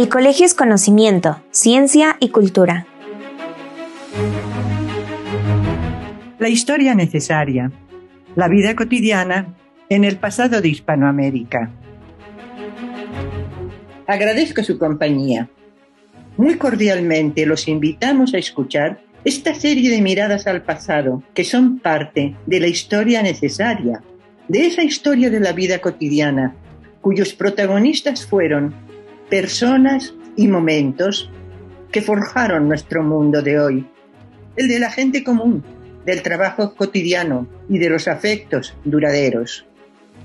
El colegio es conocimiento, ciencia y cultura. La historia necesaria. La vida cotidiana en el pasado de Hispanoamérica. Agradezco su compañía. Muy cordialmente los invitamos a escuchar esta serie de miradas al pasado que son parte de la historia necesaria, de esa historia de la vida cotidiana, cuyos protagonistas fueron personas y momentos que forjaron nuestro mundo de hoy, el de la gente común, del trabajo cotidiano y de los afectos duraderos.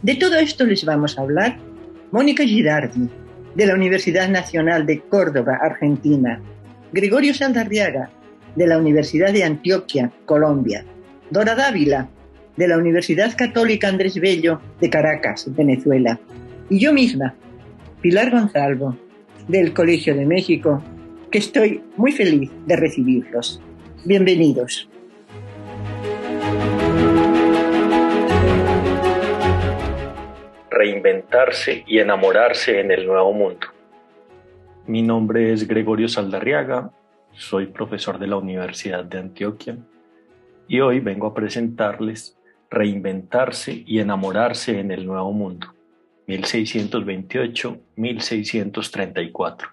De todo esto les vamos a hablar Mónica Girardi, de la Universidad Nacional de Córdoba, Argentina, Gregorio Saldarriaga, de la Universidad de Antioquia, Colombia, Dora Dávila, de la Universidad Católica Andrés Bello de Caracas, Venezuela, y yo misma, Pilar Gonzalvo, del Colegio de México, que estoy muy feliz de recibirlos. Bienvenidos. Reinventarse y enamorarse en el nuevo mundo. Mi nombre es Gregorio Saldarriaga, soy profesor de la Universidad de Antioquia y hoy vengo a presentarles Reinventarse y enamorarse en el nuevo mundo 1628-1634.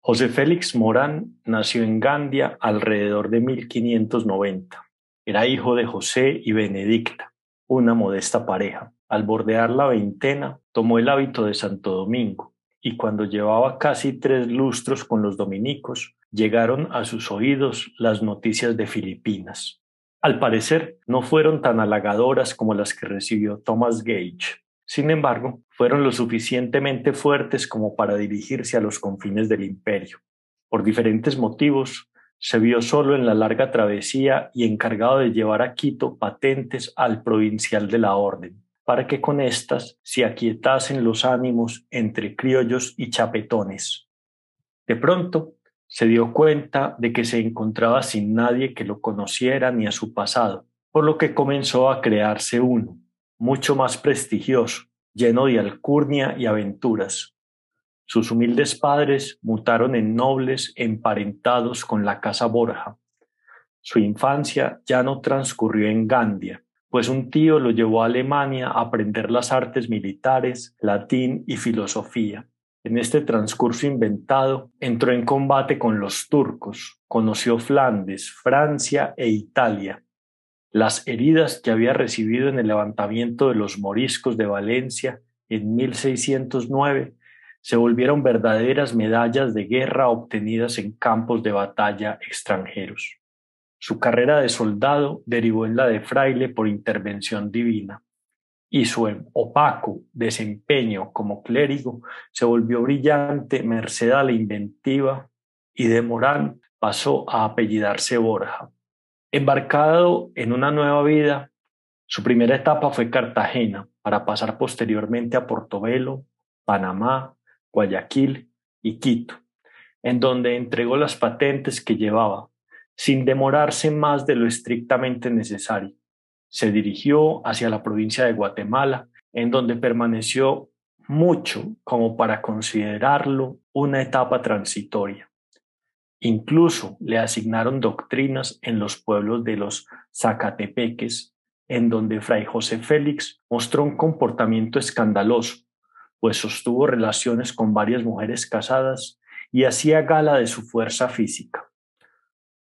José Félix Morán nació en Gandia alrededor de 1590. Era hijo de José y Benedicta, una modesta pareja. Al bordear la veintena, tomó el hábito de Santo Domingo y cuando llevaba casi tres lustros con los dominicos, llegaron a sus oídos las noticias de Filipinas. Al parecer, no fueron tan halagadoras como las que recibió Thomas Gage, sin embargo, fueron lo suficientemente fuertes como para dirigirse a los confines del imperio. Por diferentes motivos, se vio solo en la larga travesía y encargado de llevar a Quito patentes al provincial de la orden, para que con éstas se aquietasen los ánimos entre criollos y chapetones. De pronto, se dio cuenta de que se encontraba sin nadie que lo conociera ni a su pasado, por lo que comenzó a crearse uno, mucho más prestigioso, lleno de alcurnia y aventuras. Sus humildes padres mutaron en nobles emparentados con la casa Borja. Su infancia ya no transcurrió en Gandia, pues un tío lo llevó a Alemania a aprender las artes militares, latín y filosofía. En este transcurso inventado entró en combate con los turcos, conoció Flandes, Francia e Italia, las heridas que había recibido en el levantamiento de los moriscos de Valencia en 1609 se volvieron verdaderas medallas de guerra obtenidas en campos de batalla extranjeros. Su carrera de soldado derivó en la de fraile por intervención divina, y su opaco desempeño como clérigo se volvió brillante merced a la inventiva y de Morán pasó a apellidarse Borja. Embarcado en una nueva vida, su primera etapa fue Cartagena, para pasar posteriormente a Portobelo, Panamá, Guayaquil y Quito, en donde entregó las patentes que llevaba, sin demorarse más de lo estrictamente necesario. Se dirigió hacia la provincia de Guatemala, en donde permaneció mucho como para considerarlo una etapa transitoria. Incluso le asignaron doctrinas en los pueblos de los Zacatepeques, en donde Fray José Félix mostró un comportamiento escandaloso, pues sostuvo relaciones con varias mujeres casadas y hacía gala de su fuerza física.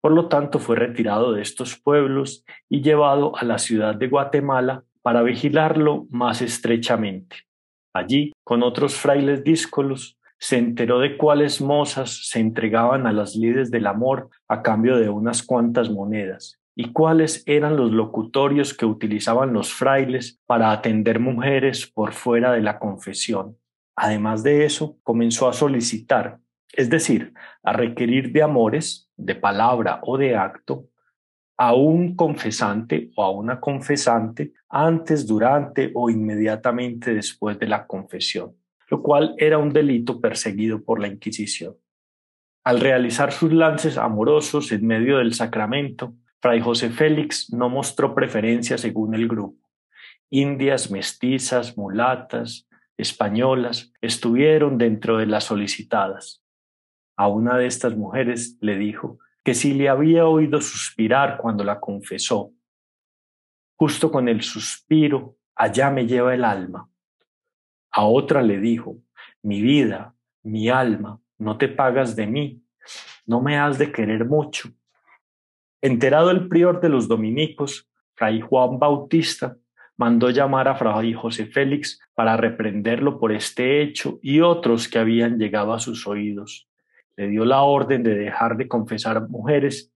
Por lo tanto, fue retirado de estos pueblos y llevado a la ciudad de Guatemala para vigilarlo más estrechamente. Allí, con otros frailes díscolos, se enteró de cuáles mozas se entregaban a las lides del amor a cambio de unas cuantas monedas y cuáles eran los locutorios que utilizaban los frailes para atender mujeres por fuera de la confesión. Además de eso, comenzó a solicitar, es decir, a requerir de amores, de palabra o de acto, a un confesante o a una confesante antes, durante o inmediatamente después de la confesión lo cual era un delito perseguido por la Inquisición. Al realizar sus lances amorosos en medio del sacramento, Fray José Félix no mostró preferencia según el grupo. Indias, mestizas, mulatas, españolas, estuvieron dentro de las solicitadas. A una de estas mujeres le dijo que si le había oído suspirar cuando la confesó, justo con el suspiro, allá me lleva el alma. A otra le dijo, mi vida, mi alma, no te pagas de mí, no me has de querer mucho. Enterado el prior de los dominicos, Fray Juan Bautista, mandó llamar a Fray José Félix para reprenderlo por este hecho y otros que habían llegado a sus oídos. Le dio la orden de dejar de confesar mujeres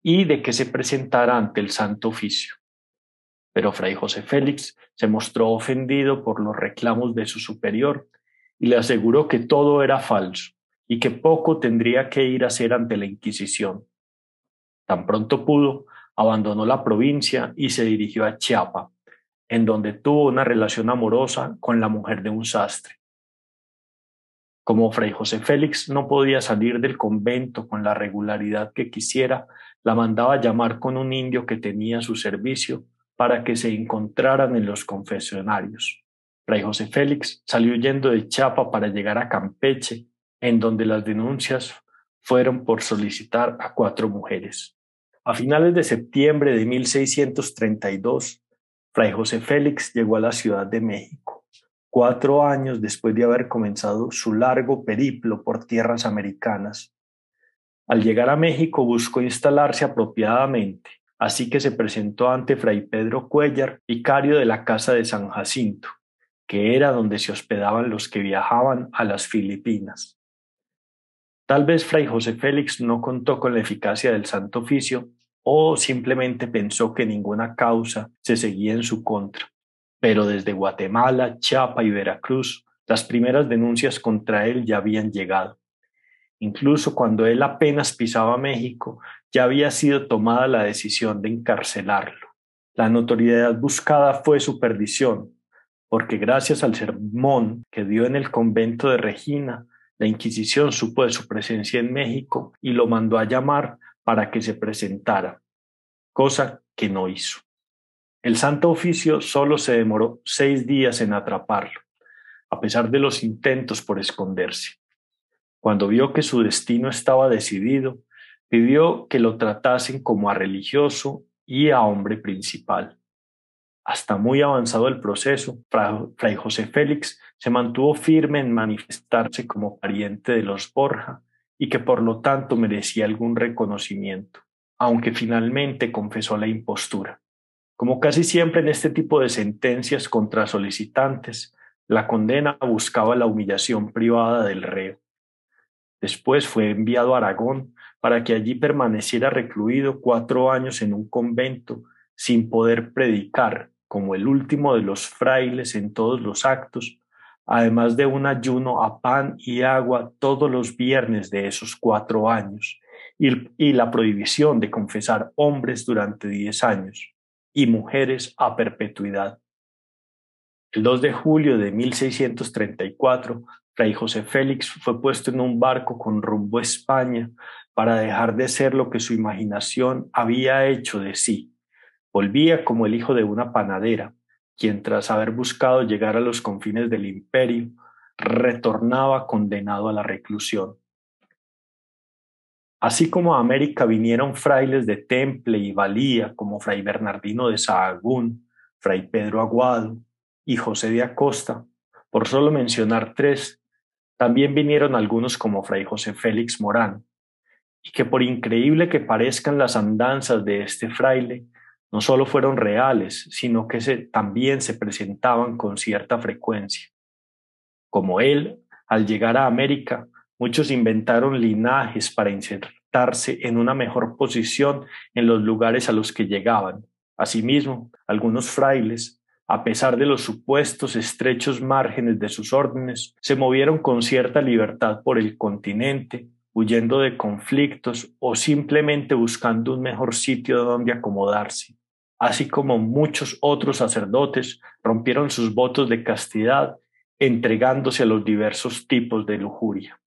y de que se presentara ante el Santo Oficio. Pero Fray José Félix se mostró ofendido por los reclamos de su superior y le aseguró que todo era falso y que poco tendría que ir a hacer ante la Inquisición. Tan pronto pudo, abandonó la provincia y se dirigió a Chiapa, en donde tuvo una relación amorosa con la mujer de un sastre. Como Fray José Félix no podía salir del convento con la regularidad que quisiera, la mandaba llamar con un indio que tenía a su servicio para que se encontraran en los confesionarios. Fray José Félix salió huyendo de Chapa para llegar a Campeche, en donde las denuncias fueron por solicitar a cuatro mujeres. A finales de septiembre de 1632, Fray José Félix llegó a la Ciudad de México, cuatro años después de haber comenzado su largo periplo por tierras americanas. Al llegar a México buscó instalarse apropiadamente, así que se presentó ante Fray Pedro Cuellar, vicario de la Casa de San Jacinto, que era donde se hospedaban los que viajaban a las Filipinas. Tal vez Fray José Félix no contó con la eficacia del Santo Oficio o simplemente pensó que ninguna causa se seguía en su contra. Pero desde Guatemala, Chiapa y Veracruz, las primeras denuncias contra él ya habían llegado. Incluso cuando él apenas pisaba México, ya había sido tomada la decisión de encarcelarlo. La notoriedad buscada fue su perdición, porque gracias al sermón que dio en el convento de Regina, la Inquisición supo de su presencia en México y lo mandó a llamar para que se presentara, cosa que no hizo. El Santo Oficio solo se demoró seis días en atraparlo, a pesar de los intentos por esconderse. Cuando vio que su destino estaba decidido, pidió que lo tratasen como a religioso y a hombre principal. Hasta muy avanzado el proceso, Fray José Félix se mantuvo firme en manifestarse como pariente de los Borja y que por lo tanto merecía algún reconocimiento, aunque finalmente confesó la impostura. Como casi siempre en este tipo de sentencias contra solicitantes, la condena buscaba la humillación privada del reo. Después fue enviado a Aragón para que allí permaneciera recluido cuatro años en un convento sin poder predicar como el último de los frailes en todos los actos, además de un ayuno a pan y agua todos los viernes de esos cuatro años, y, la prohibición de confesar hombres durante diez años y mujeres a perpetuidad. El 2 de julio de 1634, Fray José Félix fue puesto en un barco con rumbo a España para dejar de ser lo que su imaginación había hecho de sí, Volvía como el hijo de una panadera, quien tras haber buscado llegar a los confines del imperio, retornaba condenado a la reclusión. Así como a América vinieron frailes de temple y valía como Fray Bernardino de Sahagún, Fray Pedro Aguado y José de Acosta, por solo mencionar tres, también vinieron algunos como Fray José Félix Morán, y que por increíble que parezcan las andanzas de este fraile, no solo fueron reales, sino que también se presentaban con cierta frecuencia. Como él, al llegar a América, muchos inventaron linajes para insertarse en una mejor posición en los lugares a los que llegaban. Asimismo, algunos frailes, a pesar de los supuestos estrechos márgenes de sus órdenes, se movieron con cierta libertad por el continente, huyendo de conflictos o simplemente buscando un mejor sitio donde acomodarse así como muchos otros sacerdotes rompieron sus votos de castidad entregándose a los diversos tipos de lujuria.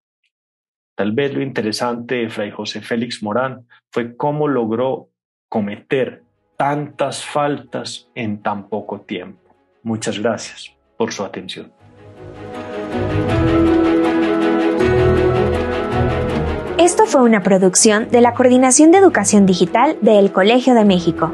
Tal vez lo interesante de Fray José Félix Morán fue cómo logró cometer tantas faltas en tan poco tiempo. Muchas gracias por su atención. Esto fue una producción de la Coordinación de Educación Digital del Colegio de México.